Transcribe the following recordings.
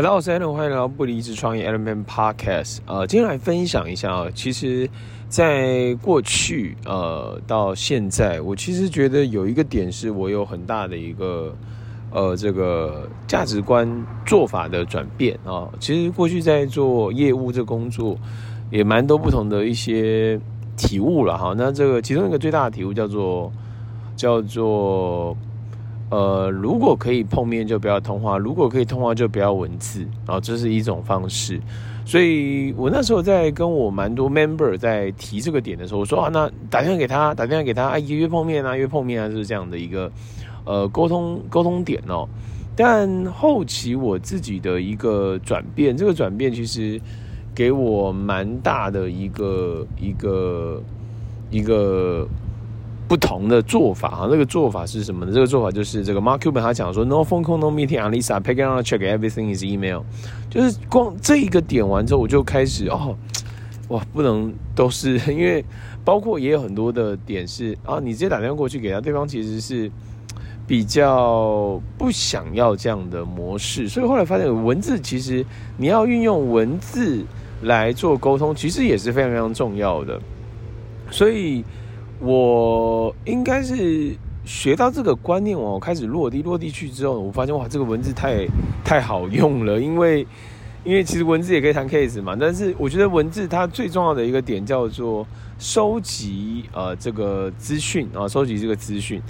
大家好，我是 Allen，欢迎来到不离职创业 Element Podcast。呃，今天来分享一下啊，其实，在过去呃到现在，我其实觉得有一个点是我有很大的一个呃这个价值观做法的转变啊。其实过去在做业务这工作，也蛮多不同的一些体悟了哈。那这个其中一个最大的体悟叫做叫做。呃，如果可以碰面就不要通话，如果可以通话就不要文字，然后这是一种方式。所以我那时候在跟我蛮多 member 在提这个点的时候，我说啊，那打电话给他，打电话给他，啊，约碰面啊，约碰面啊，就是这样的一个呃沟通沟通点哦。但后期我自己的一个转变，这个转变其实给我蛮大的一个一个一个。不同的做法啊，这个做法是什么呢？这个做法就是这个 Mark Cuban 他讲说，No phone call, no meeting, Alisa, pick it on a check, everything is email。就是光这一个点完之后，我就开始哦，哇，不能都是因为包括也有很多的点是啊，你直接打电话过去给他，对方其实是比较不想要这样的模式，所以后来发现文字其实你要运用文字来做沟通，其实也是非常非常重要的，所以。我应该是学到这个观念，我开始落地落地去之后，我发现哇，这个文字太太好用了，因为因为其实文字也可以谈 case 嘛，但是我觉得文字它最重要的一个点叫做收集呃这个资讯啊，收集这个资讯。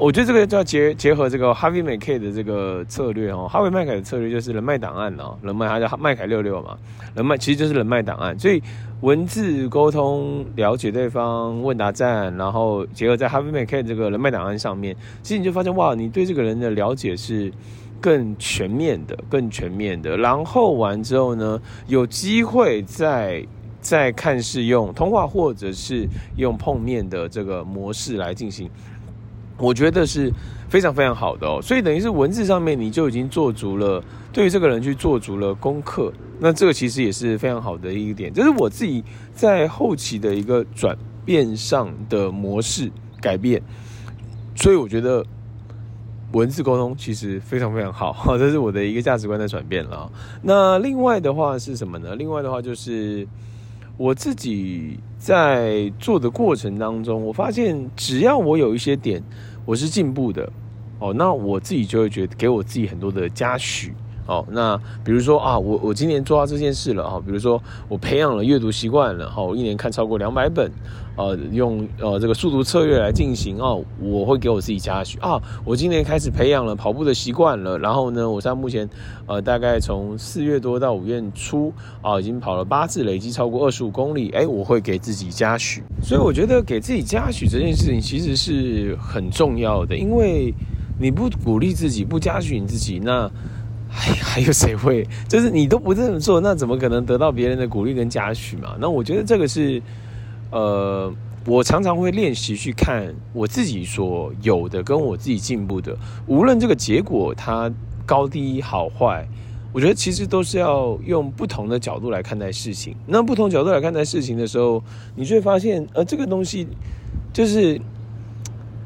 我觉得这个就要结结合这个 Harvey McKay 的这个策略哦，哈维麦凯的策略就是人脉档案哦，人脉他叫麦凯六六嘛，人脉其实就是人脉档案，所以文字沟通、了解对方、问答战，然后结合在 Harvey McKay 这个人脉档案上面，其实你就发现哇，你对这个人的了解是更全面的、更全面的。然后完之后呢，有机会再再看是用通话或者是用碰面的这个模式来进行。我觉得是非常非常好的哦，所以等于是文字上面你就已经做足了，对于这个人去做足了功课，那这个其实也是非常好的一个点，这是我自己在后期的一个转变上的模式改变，所以我觉得文字沟通其实非常非常好，这是我的一个价值观的转变了。那另外的话是什么呢？另外的话就是。我自己在做的过程当中，我发现只要我有一些点我是进步的，哦，那我自己就会觉得给我自己很多的嘉许。哦，那比如说啊，我我今年做到这件事了哈，比如说我培养了阅读习惯了哈，我一年看超过两百本，呃，用呃这个速读策略来进行哦，我会给我自己加许啊，我今年开始培养了跑步的习惯了，然后呢，我现在目前呃大概从四月多到五月初啊，已经跑了八次，累计超过二十五公里，哎，我会给自己加许，所以我觉得给自己加许这件事情其实是很重要的，因为你不鼓励自己，不嘉许你自己，那。还 还有谁会？就是你都不这么做，那怎么可能得到别人的鼓励跟嘉许嘛？那我觉得这个是，呃，我常常会练习去看我自己所有的跟我自己进步的，无论这个结果它高低好坏，我觉得其实都是要用不同的角度来看待事情。那不同角度来看待事情的时候，你就会发现，呃，这个东西就是，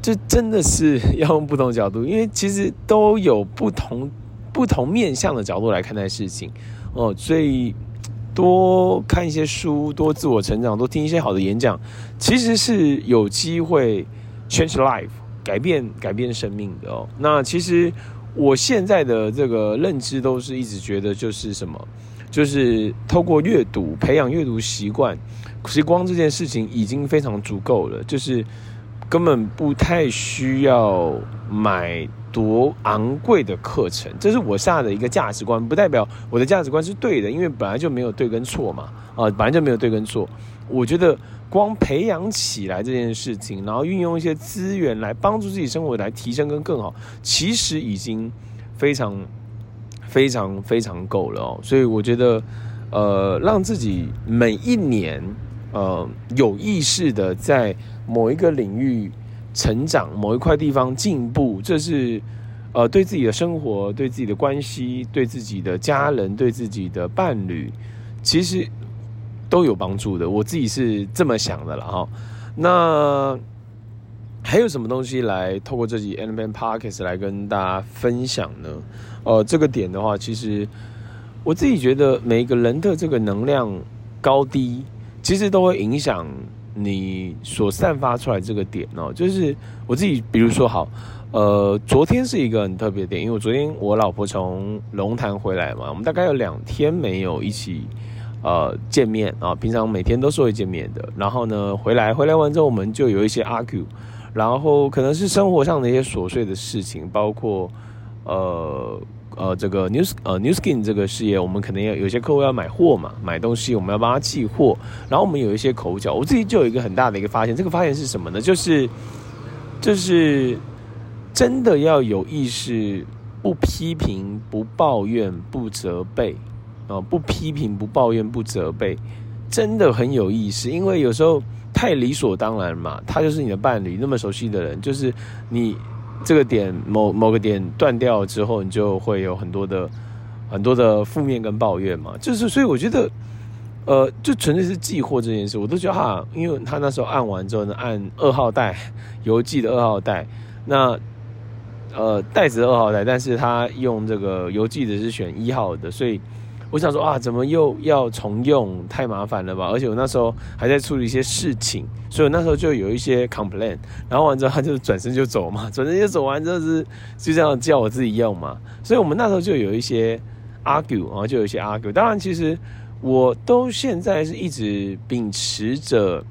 这真的是 要用不同角度，因为其实都有不同。不同面向的角度来看待事情，哦，所以多看一些书，多自我成长，多听一些好的演讲，其实是有机会 change life 改变改变生命的哦。那其实我现在的这个认知都是一直觉得就是什么，就是透过阅读培养阅读习惯，其实光这件事情已经非常足够了，就是根本不太需要买。多昂贵的课程，这是我下的一个价值观，不代表我的价值观是对的，因为本来就没有对跟错嘛，啊，本来就没有对跟错。我觉得光培养起来这件事情，然后运用一些资源来帮助自己生活来提升跟更好，其实已经非常非常非常够了哦。所以我觉得，呃，让自己每一年，呃，有意识的在某一个领域。成长某一块地方进步，这是呃对自己的生活、对自己的关系、对自己的家人、对自己的伴侣，其实都有帮助的。我自己是这么想的了哈。那还有什么东西来透过这集 Element Podcast 来跟大家分享呢？呃，这个点的话，其实我自己觉得每一个人的这个能量高低，其实都会影响你所散发出来这个点哦。就是我自己，比如说好，呃，昨天是一个很特别的点，因为我昨天我老婆从龙潭回来嘛，我们大概有两天没有一起呃见面啊，平常每天都是会见面的。然后呢，回来回来完之后，我们就有一些 argue，然后可能是生活上的一些琐碎的事情，包括呃。呃，这个 news 呃 newskin 这个事业，我们可能要有些客户要买货嘛，买东西我们要帮他寄货，然后我们有一些口角，我自己就有一个很大的一个发现，这个发现是什么呢？就是就是真的要有意识，不批评、不抱怨、不责备，啊、不批评、不抱怨、不责备，真的很有意思，因为有时候太理所当然嘛，他就是你的伴侣，那么熟悉的人，就是你。这个点某某个点断掉之后，你就会有很多的很多的负面跟抱怨嘛。就是所以我觉得，呃，就纯粹是寄货这件事，我都觉得哈，因为他那时候按完之后呢，按二号袋邮寄的二号袋，那呃袋子二号袋，但是他用这个邮寄的是选一号的，所以。我想说啊，怎么又要重用？太麻烦了吧！而且我那时候还在处理一些事情，所以我那时候就有一些 complain。然后完之后，他就转身就走嘛，转身就走完之后是就这样叫我自己用嘛。所以我们那时候就有一些 argue，然后就有一些 argue。当然，其实我都现在是一直秉持着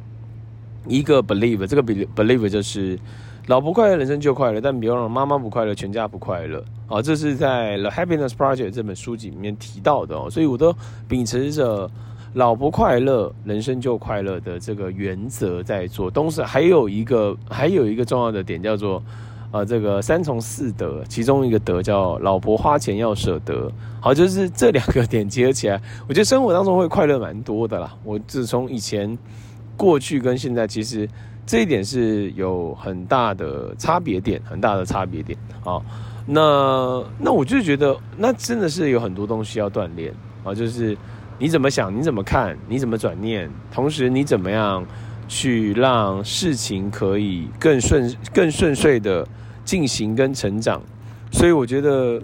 一个 believe，这个 believe 就是。老婆快乐，人生就快乐。但别忘了，妈妈不快乐，全家不快乐。啊，这是在《The Happiness Project》这本书籍里面提到的哦。所以我都秉持着老婆快乐，人生就快乐的这个原则在做。同时，还有一个还有一个重要的点叫做，呃，这个三从四德，其中一个德叫老婆花钱要舍得。好，就是这两个点结合起来，我觉得生活当中会快乐蛮多的啦。我自从以前、过去跟现在，其实。这一点是有很大的差别点，很大的差别点啊。那那我就觉得，那真的是有很多东西要锻炼啊。就是你怎么想，你怎么看，你怎么转念，同时你怎么样去让事情可以更顺、更顺遂的进行跟成长。所以我觉得。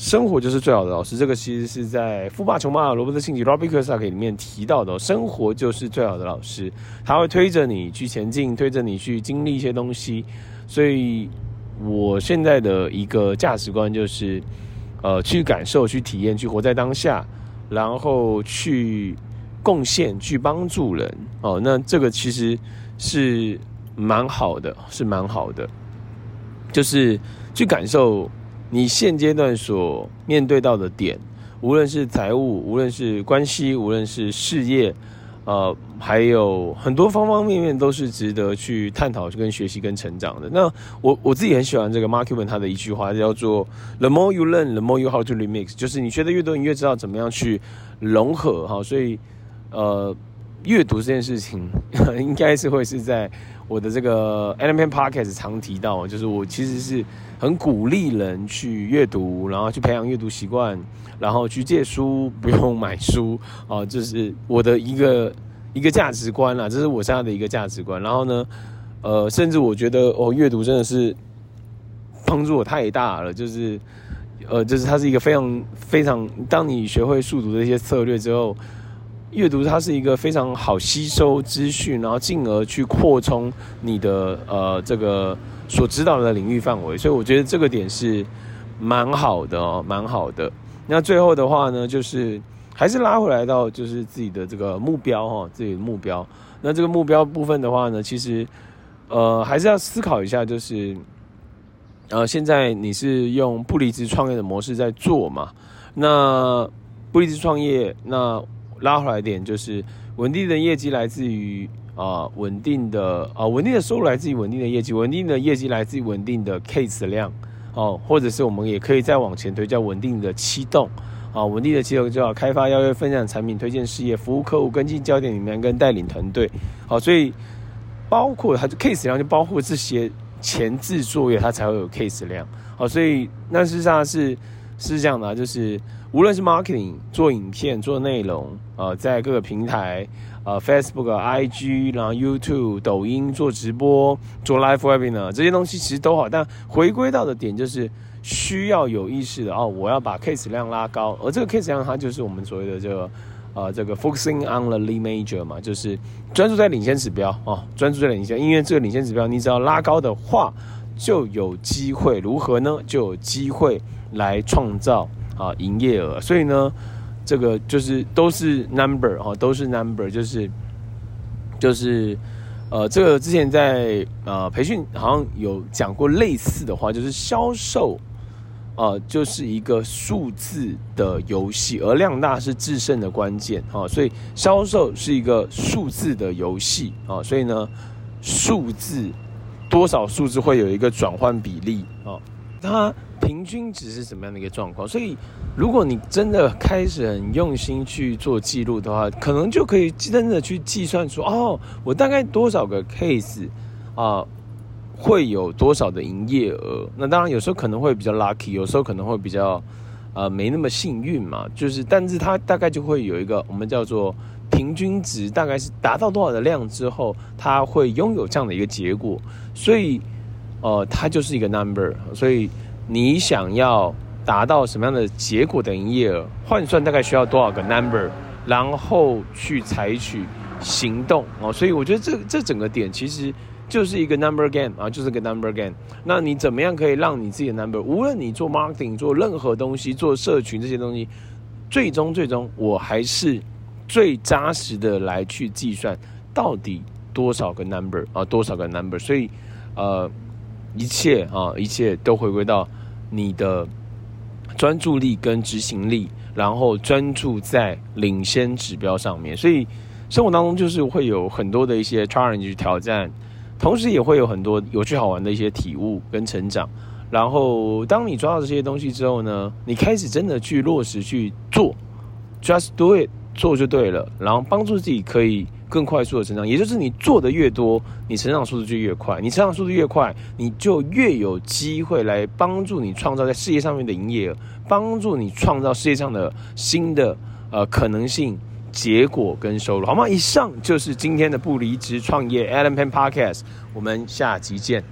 生活就是最好的老师，这个其实是在《富爸穷爸》罗伯特清崎 （Robert Kiyosaki） 里面提到的。生活就是最好的老师，他会推着你去前进，推着你去经历一些东西。所以，我现在的一个价值观就是，呃，去感受、去体验、去活在当下，然后去贡献、去帮助人。哦，那这个其实是蛮好的，是蛮好的，就是去感受。你现阶段所面对到的点，无论是财务，无论是关系，无论是事业，呃，还有很多方方面面都是值得去探讨、跟学习、跟成长的。那我我自己很喜欢这个 Mark Cuban 他的一句话，叫做 “The more you learn, the more you how to remix”，就是你学的越多，你越知道怎么样去融合哈。所以，呃，阅读这件事情 应该是会是在我的这个 Element Podcast 常提到，就是我其实是。很鼓励人去阅读，然后去培养阅读习惯，然后去借书，不用买书啊，这是我的一个一个价值观啦，这是我现在的一个价值观。然后呢，呃，甚至我觉得哦，阅读真的是帮助我太大了，就是呃，就是它是一个非常非常，当你学会速读的一些策略之后，阅读它是一个非常好吸收资讯，然后进而去扩充你的呃这个。所知道的领域范围，所以我觉得这个点是蛮好的哦，蛮好的。那最后的话呢，就是还是拉回来到就是自己的这个目标哈，自己的目标。那这个目标部分的话呢，其实呃还是要思考一下，就是呃现在你是用不离职创业的模式在做嘛？那不离职创业，那拉回来一点就是稳定的业绩来自于。啊，稳定的啊，稳定的收入来自于稳定的业绩，稳定的业绩来自于稳定的 case 量，哦，或者是我们也可以再往前推，叫稳定的启动，啊，稳定的启动就开发、邀约、分享产品、推荐事业、服务客户、跟进焦点里面跟带领团队，好，所以包括它的 case 量就包括这些前置作业，它才会有 case 量，好，所以那事实上是是这样的，就是无论是 marketing 做影片、做内容，啊，在各个平台。呃，Facebook、IG，然后 YouTube、抖音做直播、做 Live Webinar 这些东西其实都好，但回归到的点就是需要有意识的哦，我要把 case 量拉高，而这个 case 量它就是我们所谓的这个呃这个 focusing on the lead major 嘛，就是专注在领先指标哦，专注在领先，因为这个领先指标你只要拉高的话，就有机会如何呢？就有机会来创造啊营业额，所以呢，这个就是都是 number 哈，都是 number，就是就是。呃，这个之前在呃培训好像有讲过类似的话，就是销售，呃，就是一个数字的游戏，而量大是制胜的关键啊，所以销售是一个数字的游戏啊，所以呢，数字多少数字会有一个转换比例啊，它。平均值是什么样的一个状况？所以，如果你真的开始很用心去做记录的话，可能就可以真的去计算出哦，我大概多少个 case 啊，会有多少的营业额？那当然有时候可能会比较 lucky，有时候可能会比较呃没那么幸运嘛。就是，但是它大概就会有一个我们叫做平均值，大概是达到多少的量之后，它会拥有这样的一个结果。所以，呃，它就是一个 number。所以。你想要达到什么样的结果的营业额，换算大概需要多少个 number，然后去采取行动哦。所以我觉得这这整个点其实就是一个 number game 啊，就是个 number game。那你怎么样可以让你自己的 number，无论你做 marketing 做任何东西，做社群这些东西，最终最终我还是最扎实的来去计算到底多少个 number 啊，多少个 number。所以呃，一切啊，一切都回归到。你的专注力跟执行力，然后专注在领先指标上面，所以生活当中就是会有很多的一些 challenge 挑战，同时也会有很多有趣好玩的一些体悟跟成长。然后当你抓到这些东西之后呢，你开始真的去落实去做，just do it，做就对了，然后帮助自己可以。更快速的成长，也就是你做的越多，你成长速度就越快。你成长速度越快，你就越有机会来帮助你创造在事业上面的营业额，帮助你创造世界上的新的呃可能性、结果跟收入，好吗？以上就是今天的不离职创业 Allen Peng Podcast，我们下集见。